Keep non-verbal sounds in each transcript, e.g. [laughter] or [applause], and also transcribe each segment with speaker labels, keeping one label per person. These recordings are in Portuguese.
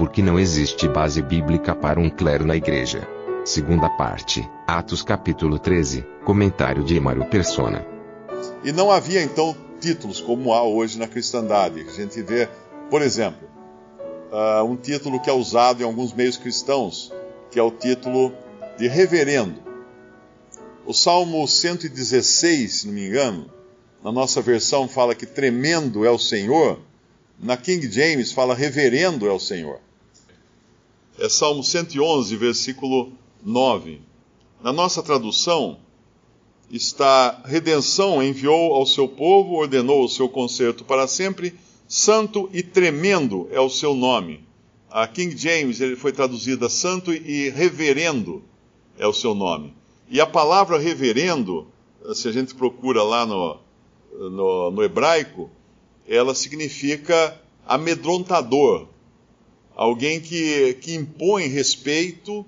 Speaker 1: Porque não existe base bíblica para um clero na igreja. Segunda parte, Atos capítulo 13, comentário de Emaro Persona.
Speaker 2: E não havia então títulos como há hoje na cristandade. A gente vê, por exemplo, uh, um título que é usado em alguns meios cristãos, que é o título de reverendo. O Salmo 116, se não me engano, na nossa versão fala que tremendo é o Senhor, na King James fala reverendo é o Senhor. É Salmo 111, versículo 9. Na nossa tradução está: Redenção enviou ao seu povo, ordenou o seu conserto para sempre, santo e tremendo é o seu nome. A King James ele foi traduzida santo e reverendo é o seu nome. E a palavra reverendo, se a gente procura lá no, no, no hebraico, ela significa amedrontador, alguém que, que impõe respeito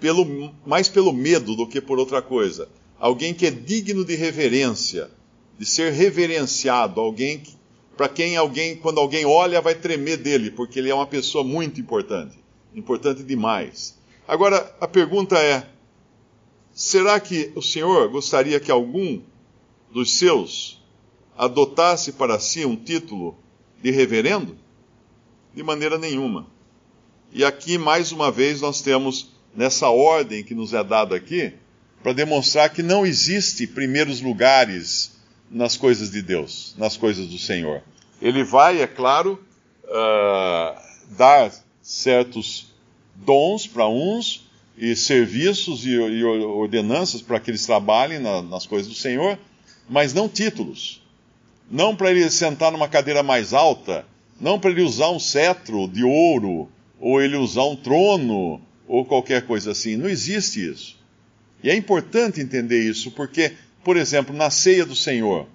Speaker 2: pelo, mais pelo medo do que por outra coisa. Alguém que é digno de reverência, de ser reverenciado, alguém para quem alguém, quando alguém olha, vai tremer dele, porque ele é uma pessoa muito importante, importante demais. Agora, a pergunta é: será que o Senhor gostaria que algum dos seus adotasse para si um título de reverendo? De maneira nenhuma. E aqui, mais uma vez, nós temos nessa ordem que nos é dada aqui, para demonstrar que não existe primeiros lugares nas coisas de Deus, nas coisas do Senhor. Ele vai, é claro, uh, dar certos dons para uns e serviços e, e ordenanças para que eles trabalhem na, nas coisas do Senhor, mas não títulos. Não para ele sentar numa cadeira mais alta, não para ele usar um cetro de ouro, ou ele usar um trono, ou qualquer coisa assim. Não existe isso. E é importante entender isso, porque, por exemplo, na ceia do Senhor,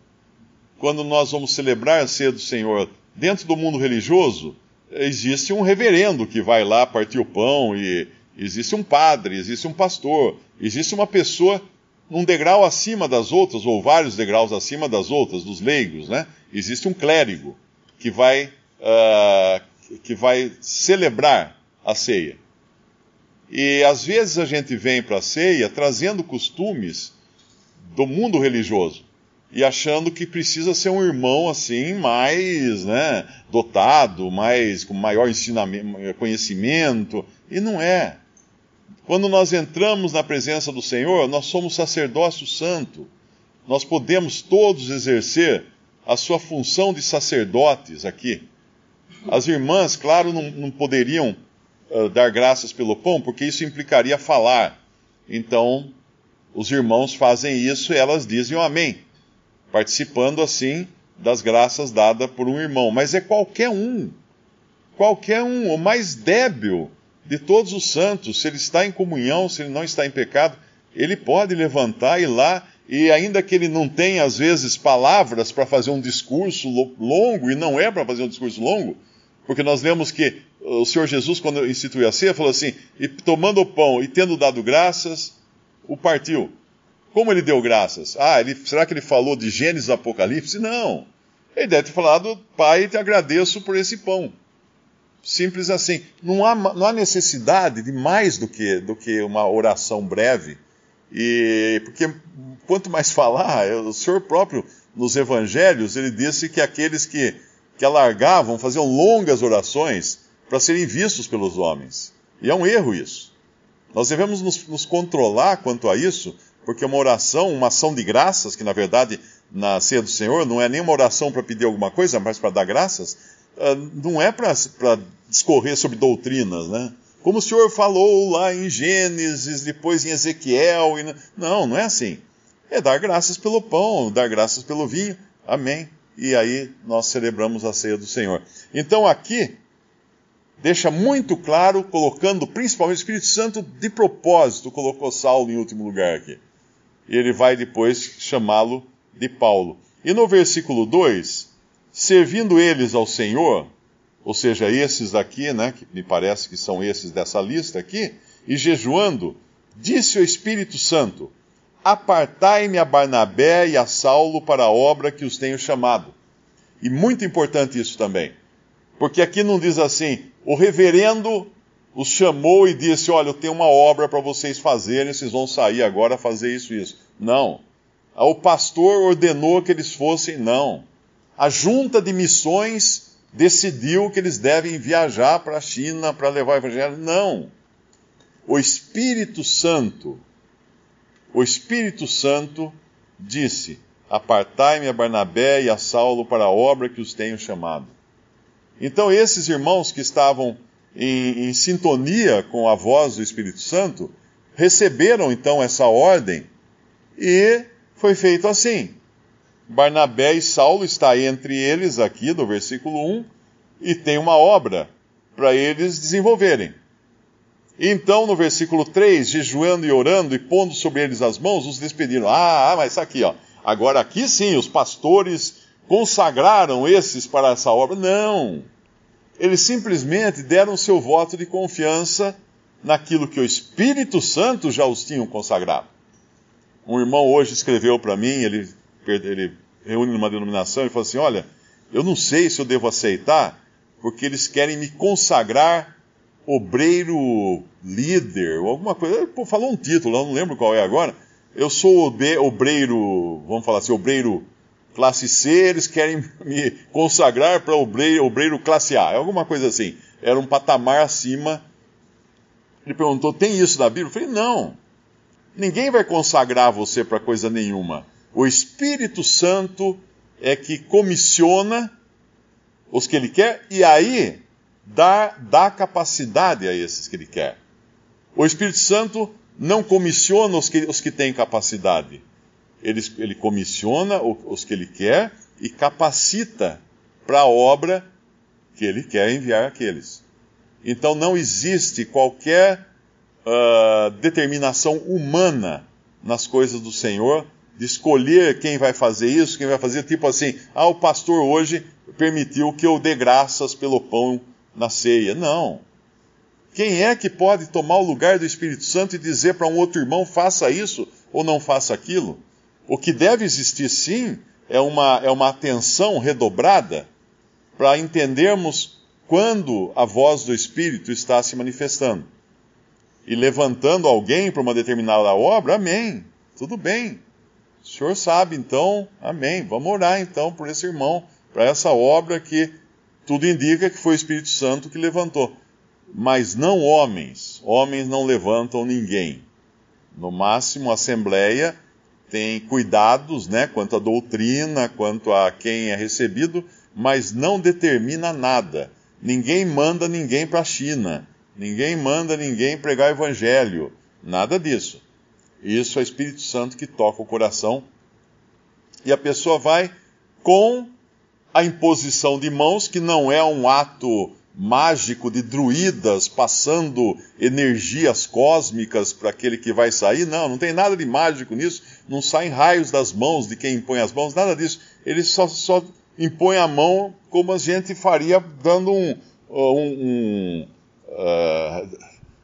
Speaker 2: quando nós vamos celebrar a ceia do Senhor dentro do mundo religioso, existe um reverendo que vai lá partir o pão, e existe um padre, existe um pastor, existe uma pessoa num degrau acima das outras, ou vários degraus acima das outras, dos leigos, né? Existe um clérigo que vai, uh, que vai celebrar a ceia. E às vezes a gente vem para a ceia trazendo costumes do mundo religioso e achando que precisa ser um irmão assim mais né, dotado, mais com maior ensinamento, conhecimento e não é. Quando nós entramos na presença do Senhor, nós somos sacerdócio santo. Nós podemos todos exercer a sua função de sacerdotes aqui. As irmãs, claro, não, não poderiam uh, dar graças pelo pão, porque isso implicaria falar. Então, os irmãos fazem isso e elas dizem o amém, participando assim das graças dadas por um irmão. Mas é qualquer um, qualquer um, o mais débil de todos os santos, se ele está em comunhão, se ele não está em pecado, ele pode levantar e ir lá, e ainda que ele não tenha, às vezes, palavras para fazer um discurso longo, e não é para fazer um discurso longo, porque nós lemos que o Senhor Jesus, quando instituiu a ceia, falou assim: e tomando o pão e tendo dado graças, o partiu. Como ele deu graças? Ah, ele, será que ele falou de Gênesis e Apocalipse? Não. Ele deve ter falado: Pai, te agradeço por esse pão. Simples assim. Não há, não há necessidade de mais do que, do que uma oração breve. E porque quanto mais falar, o Senhor próprio nos evangelhos, ele disse que aqueles que, que alargavam, faziam longas orações, para serem vistos pelos homens. E é um erro isso. Nós devemos nos, nos, controlar quanto a isso, porque uma oração, uma ação de graças, que na verdade na ceia do Senhor não é nem uma oração para pedir alguma coisa, mas para dar graças, uh, não é para discorrer sobre doutrinas, né? Como o Senhor falou lá em Gênesis, depois em Ezequiel. E... Não, não é assim. É dar graças pelo pão, dar graças pelo vinho. Amém. E aí nós celebramos a ceia do Senhor. Então aqui deixa muito claro, colocando principalmente o Espírito Santo de propósito, colocou Saulo em último lugar aqui. E ele vai depois chamá-lo de Paulo. E no versículo 2, servindo eles ao Senhor, ou seja, esses aqui, né, que me parece que são esses dessa lista aqui, e jejuando, disse o Espírito Santo: Apartai-me a Barnabé e a Saulo para a obra que os tenho chamado. E muito importante isso também, porque aqui não diz assim, o reverendo os chamou e disse: Olha, eu tenho uma obra para vocês fazerem, vocês vão sair agora fazer isso e isso. Não. O pastor ordenou que eles fossem, não. A junta de missões decidiu que eles devem viajar para a China para levar o evangelho. Não. O Espírito Santo, o Espírito Santo disse: Apartai-me a Barnabé e a Saulo para a obra que os tenho chamado. Então, esses irmãos que estavam em, em sintonia com a voz do Espírito Santo receberam então essa ordem e foi feito assim. Barnabé e Saulo está entre eles aqui no versículo 1 e tem uma obra para eles desenvolverem. Então, no versículo 3, jejuando e orando e pondo sobre eles as mãos, os despediram. Ah, mas aqui, ó. Agora aqui sim, os pastores consagraram esses para essa obra. Não. Eles simplesmente deram seu voto de confiança naquilo que o Espírito Santo já os tinha consagrado. Um irmão hoje escreveu para mim, ele, ele reúne numa denominação e falou assim: Olha, eu não sei se eu devo aceitar, porque eles querem me consagrar obreiro líder, ou alguma coisa. Pô, falou um título, eu não lembro qual é agora. Eu sou obreiro, vamos falar assim, obreiro classe C, eles querem [laughs] me consagrar para obreiro, obreiro classe A, alguma coisa assim. Era um patamar acima. Ele perguntou: tem isso na Bíblia? Eu falei: não. Ninguém vai consagrar você para coisa nenhuma. O Espírito Santo é que comissiona os que ele quer e aí dá, dá capacidade a esses que ele quer. O Espírito Santo não comissiona os que, os que têm capacidade. Ele, ele comissiona os que ele quer e capacita para a obra que ele quer enviar aqueles. Então não existe qualquer uh, determinação humana nas coisas do Senhor de escolher quem vai fazer isso, quem vai fazer, tipo assim, ah, o pastor hoje permitiu que eu dê graças pelo pão na ceia. Não. Quem é que pode tomar o lugar do Espírito Santo e dizer para um outro irmão, faça isso ou não faça aquilo? O que deve existir sim é uma, é uma atenção redobrada para entendermos quando a voz do Espírito está se manifestando e levantando alguém para uma determinada obra, amém. Tudo bem. O senhor sabe, então, amém. Vamos orar então por esse irmão, para essa obra que tudo indica que foi o Espírito Santo que levantou. Mas não homens. Homens não levantam ninguém. No máximo, a Assembleia tem cuidados né, quanto à doutrina, quanto a quem é recebido, mas não determina nada. Ninguém manda ninguém para a China. Ninguém manda ninguém pregar evangelho. Nada disso. Isso é o Espírito Santo que toca o coração. E a pessoa vai com a imposição de mãos, que não é um ato mágico de druidas passando energias cósmicas para aquele que vai sair. Não, não tem nada de mágico nisso. Não saem raios das mãos de quem impõe as mãos, nada disso. Ele só, só impõe a mão como a gente faria dando um, um, um uh,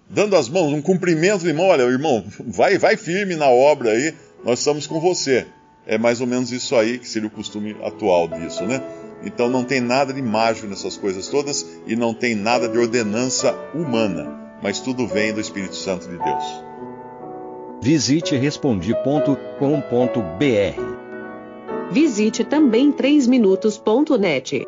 Speaker 2: dando as mãos, um cumprimento de mão, olha, irmão, [laughs] vai, vai firme na obra aí, nós estamos com você. É mais ou menos isso aí que seria o costume atual disso, né? Então não tem nada de mágico nessas coisas todas e não tem nada de ordenança humana, mas tudo vem do Espírito Santo de Deus.
Speaker 3: Visite respondi.com.br.
Speaker 4: Visite também 3minutos.net.